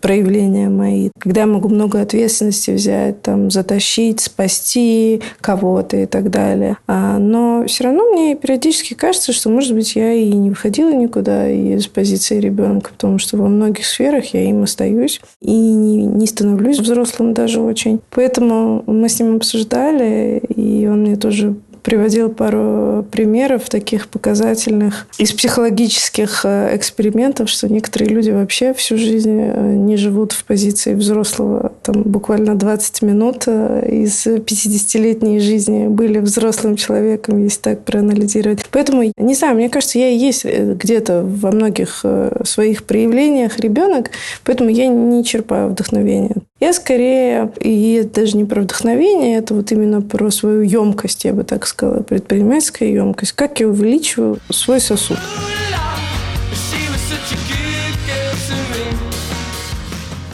Speaker 2: проявления мои, когда я могу много ответственности взять, там, затащить, спасти кого-то и так далее. А, но все равно мне периодически кажется, что, может быть, я и не выходила никуда из позиции ребенка, потому что во многих сферах я им остаюсь и не, не становлюсь взрослым даже очень. Поэтому мы с ним обсуждали, и он мне тоже приводил пару примеров таких показательных из психологических э, экспериментов, что некоторые люди вообще всю жизнь э, не живут в позиции взрослого. Там буквально 20 минут э, из 50-летней жизни были взрослым человеком, если так проанализировать. Поэтому, не знаю, мне кажется, я и есть где-то во многих своих проявлениях ребенок, поэтому я не черпаю вдохновения. Я скорее, и это даже не про вдохновение, это вот именно про свою емкость, я бы так сказала, предпринимательская емкость. Как я увеличиваю свой сосуд.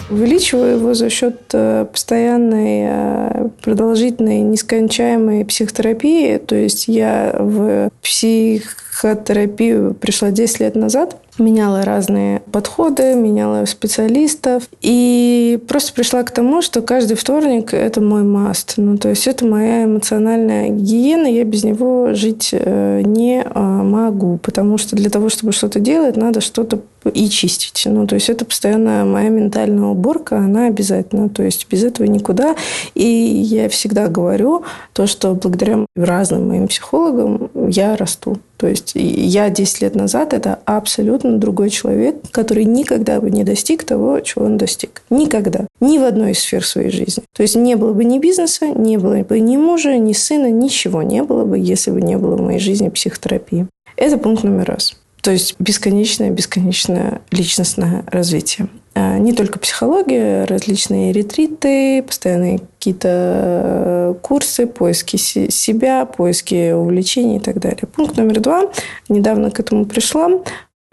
Speaker 2: Увеличиваю его за счет э, постоянной, э, продолжительной, нескончаемой психотерапии. То есть я в психотерапию пришла 10 лет назад – меняла разные подходы, меняла специалистов. И просто пришла к тому, что каждый вторник – это мой маст. Ну, то есть это моя эмоциональная гигиена, я без него жить э, не а, могу. Потому что для того, чтобы что-то делать, надо что-то и чистить. Ну, то есть это постоянно моя ментальная уборка, она обязательно. То есть без этого никуда. И я всегда говорю то, что благодаря разным моим психологам я расту. То есть я 10 лет назад это абсолютно другой человек, который никогда бы не достиг того, чего он достиг. Никогда. Ни в одной из сфер своей жизни. То есть не было бы ни бизнеса, не было бы ни мужа, ни сына, ничего не было бы, если бы не было в моей жизни психотерапии. Это пункт номер раз. То есть бесконечное, бесконечное личностное развитие. А, не только психология, различные ретриты, постоянные какие-то э, курсы, поиски себя, поиски увлечений и так далее. Пункт номер два. Недавно к этому пришла.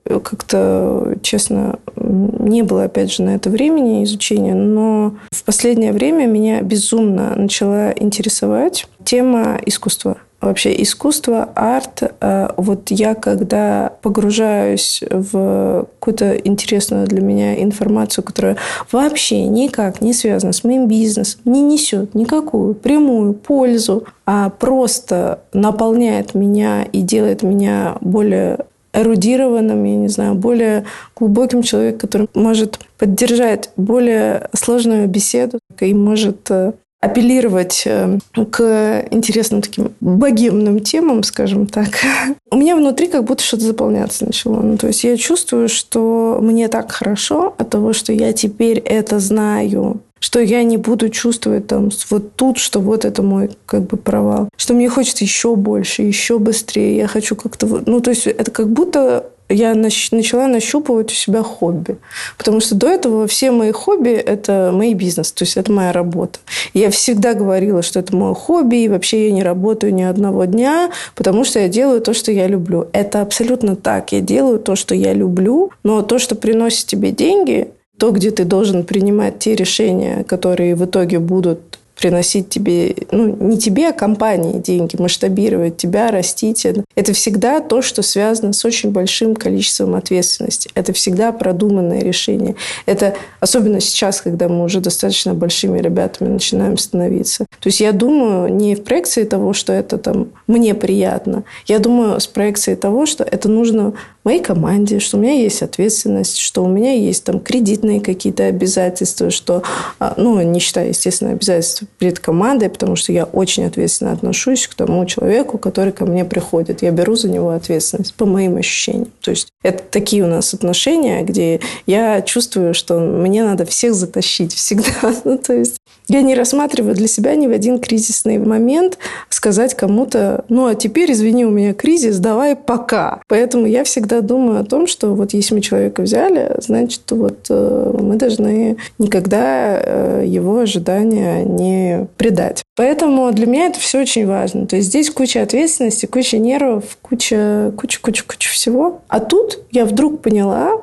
Speaker 2: Как-то, честно, не было, опять же, на это времени изучения, но в последнее время меня безумно начала интересовать тема искусства – вообще искусство, арт. Э, вот я, когда погружаюсь в какую-то интересную для меня информацию, которая вообще никак не связана с моим бизнесом, не несет никакую прямую пользу, а просто наполняет меня и делает меня более эрудированным, я не знаю, более глубоким человеком, который может поддержать более сложную беседу и может э, апеллировать э, к интересным таким богемным темам, скажем так, у меня внутри как будто что-то заполняться начало. Ну, то есть я чувствую, что мне так хорошо от того, что я теперь это знаю, что я не буду чувствовать там вот тут, что вот это мой как бы провал, что мне хочется еще больше, еще быстрее, я хочу как-то, ну то есть это как будто я начала нащупывать у себя хобби. Потому что до этого все мои хобби – это мои бизнес, то есть это моя работа. я всегда говорила, что это мое хобби, и вообще я не работаю ни одного дня, потому что я делаю то, что я люблю. Это абсолютно так. Я делаю то, что я люблю, но то, что приносит тебе деньги, то, где ты должен принимать те решения, которые в итоге будут приносить тебе, ну, не тебе, а компании деньги, масштабировать тебя, растить. Это всегда то, что связано с очень большим количеством ответственности. Это всегда продуманное решение. Это особенно сейчас, когда мы уже достаточно большими ребятами начинаем становиться. То есть я думаю не в проекции того, что это там мне приятно. Я думаю с проекцией того, что это нужно моей команде, что у меня есть ответственность, что у меня есть там кредитные какие-то обязательства, что, а, ну, не считая, естественно, обязательств перед командой, потому что я очень ответственно отношусь к тому человеку, который ко мне приходит. Я беру за него ответственность, по моим ощущениям. То есть это такие у нас отношения, где я чувствую, что мне надо всех затащить всегда. Ну, то есть я не рассматриваю для себя ни в один кризисный момент сказать кому-то, ну, а теперь, извини, у меня кризис, давай пока. Поэтому я всегда думаю о том, что вот если мы человека взяли, значит, вот э, мы должны никогда э, его ожидания не предать. Поэтому для меня это все очень важно. То есть здесь куча ответственности, куча нервов, куча, куча, куча, куча всего. А тут я вдруг поняла,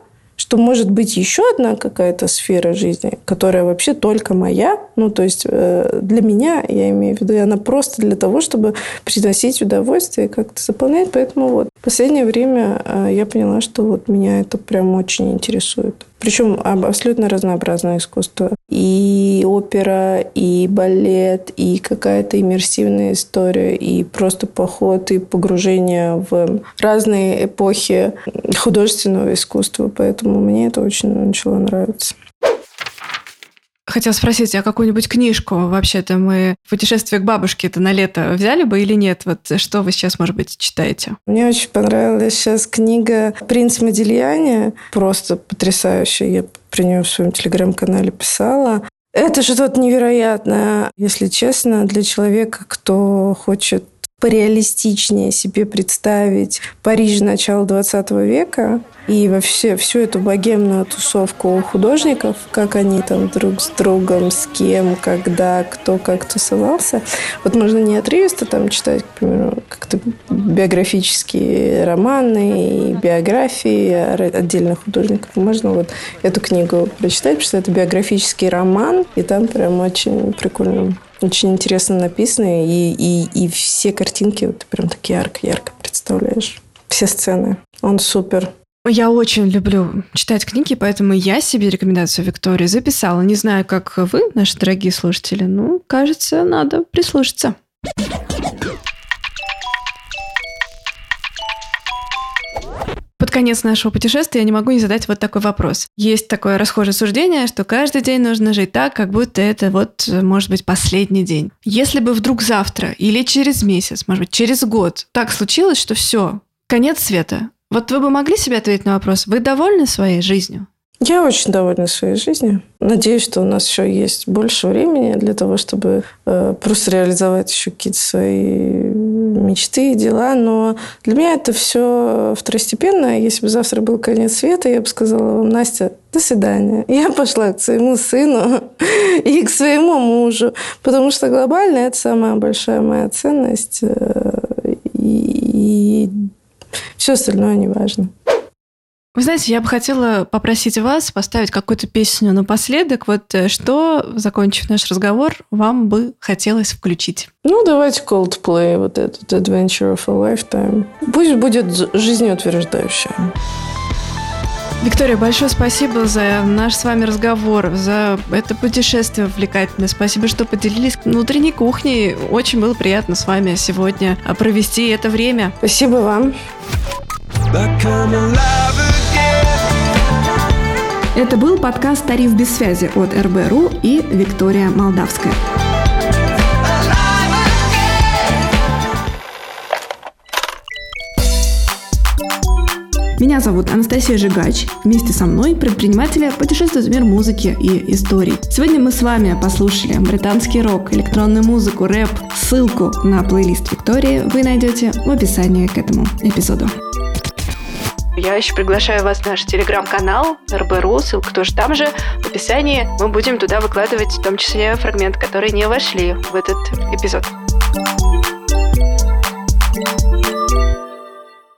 Speaker 2: что может быть еще одна какая-то сфера жизни, которая вообще только моя. Ну, то есть э, для меня, я имею в виду, она просто для того, чтобы приносить удовольствие и как-то заполнять. Поэтому вот в последнее время э, я поняла, что вот меня это прям очень интересует. Причем абсолютно разнообразное искусство. И опера, и балет, и какая-то иммерсивная история, и просто поход, и погружение в разные эпохи художественного искусства. Поэтому мне это очень начало нравиться.
Speaker 1: Хотела спросить, а какую-нибудь книжку вообще-то мы «Путешествие к бабушке» это на лето взяли бы или нет? Вот что вы сейчас, может быть, читаете?
Speaker 2: Мне очень понравилась сейчас книга «Принц Модильяне». Просто потрясающая. Я про нее в своем телеграм-канале писала. Это что-то невероятное, если честно, для человека, кто хочет пореалистичнее себе представить Париж начала 20 века и вообще всю эту богемную тусовку художников, как они там друг с другом, с кем, когда, кто как тусовался. Вот можно не отрывисто там читать, к примеру, как-то биографические романы и биографии отдельных художников. Можно вот эту книгу прочитать, потому что это биографический роман, и там прям очень прикольно очень интересно написано, и, и, и все картинки вот прям такие ярко-ярко представляешь. Все сцены. Он супер.
Speaker 1: Я очень люблю читать книги, поэтому я себе рекомендацию Виктории записала. Не знаю, как вы, наши дорогие слушатели, но, кажется, надо прислушаться. Под конец нашего путешествия я не могу не задать вот такой вопрос. Есть такое расхожее суждение, что каждый день нужно жить так, как будто это вот, может быть, последний день. Если бы вдруг завтра или через месяц, может быть, через год так случилось, что все, конец света, вот вы бы могли себе ответить на вопрос, вы довольны своей жизнью?
Speaker 2: Я очень довольна своей жизнью. Надеюсь, что у нас еще есть больше времени для того, чтобы э, просто реализовать еще какие-то свои мечты и дела. Но для меня это все второстепенно. Если бы завтра был конец света, я бы сказала вам, Настя, до свидания. Я пошла к своему сыну и к своему мужу. Потому что глобально это самая большая моя ценность. Э, и, и все остальное не важно.
Speaker 1: Вы знаете, я бы хотела попросить вас поставить какую-то песню напоследок. Вот э, что, закончив наш разговор, вам бы хотелось включить?
Speaker 2: Ну, давайте Coldplay, вот этот Adventure of a Lifetime. Пусть будет жизнеутверждающая.
Speaker 1: Виктория, большое спасибо за наш с вами разговор, за это путешествие увлекательное. Спасибо, что поделились внутренней кухней. Очень было приятно с вами сегодня провести это время.
Speaker 2: Спасибо вам.
Speaker 1: Это был подкаст «Тариф без связи» от РБРУ и Виктория Молдавская. Меня зовут Анастасия Жигач. Вместе со мной предприниматели путешествуют в мир музыки и историй. Сегодня мы с вами послушали британский рок, электронную музыку, рэп. Ссылку на плейлист Виктории вы найдете в описании к этому эпизоду. Я еще приглашаю вас в наш телеграм-канал РБРУ, ссылка тоже там же, в описании. Мы будем туда выкладывать в том числе фрагменты, которые не вошли в этот эпизод.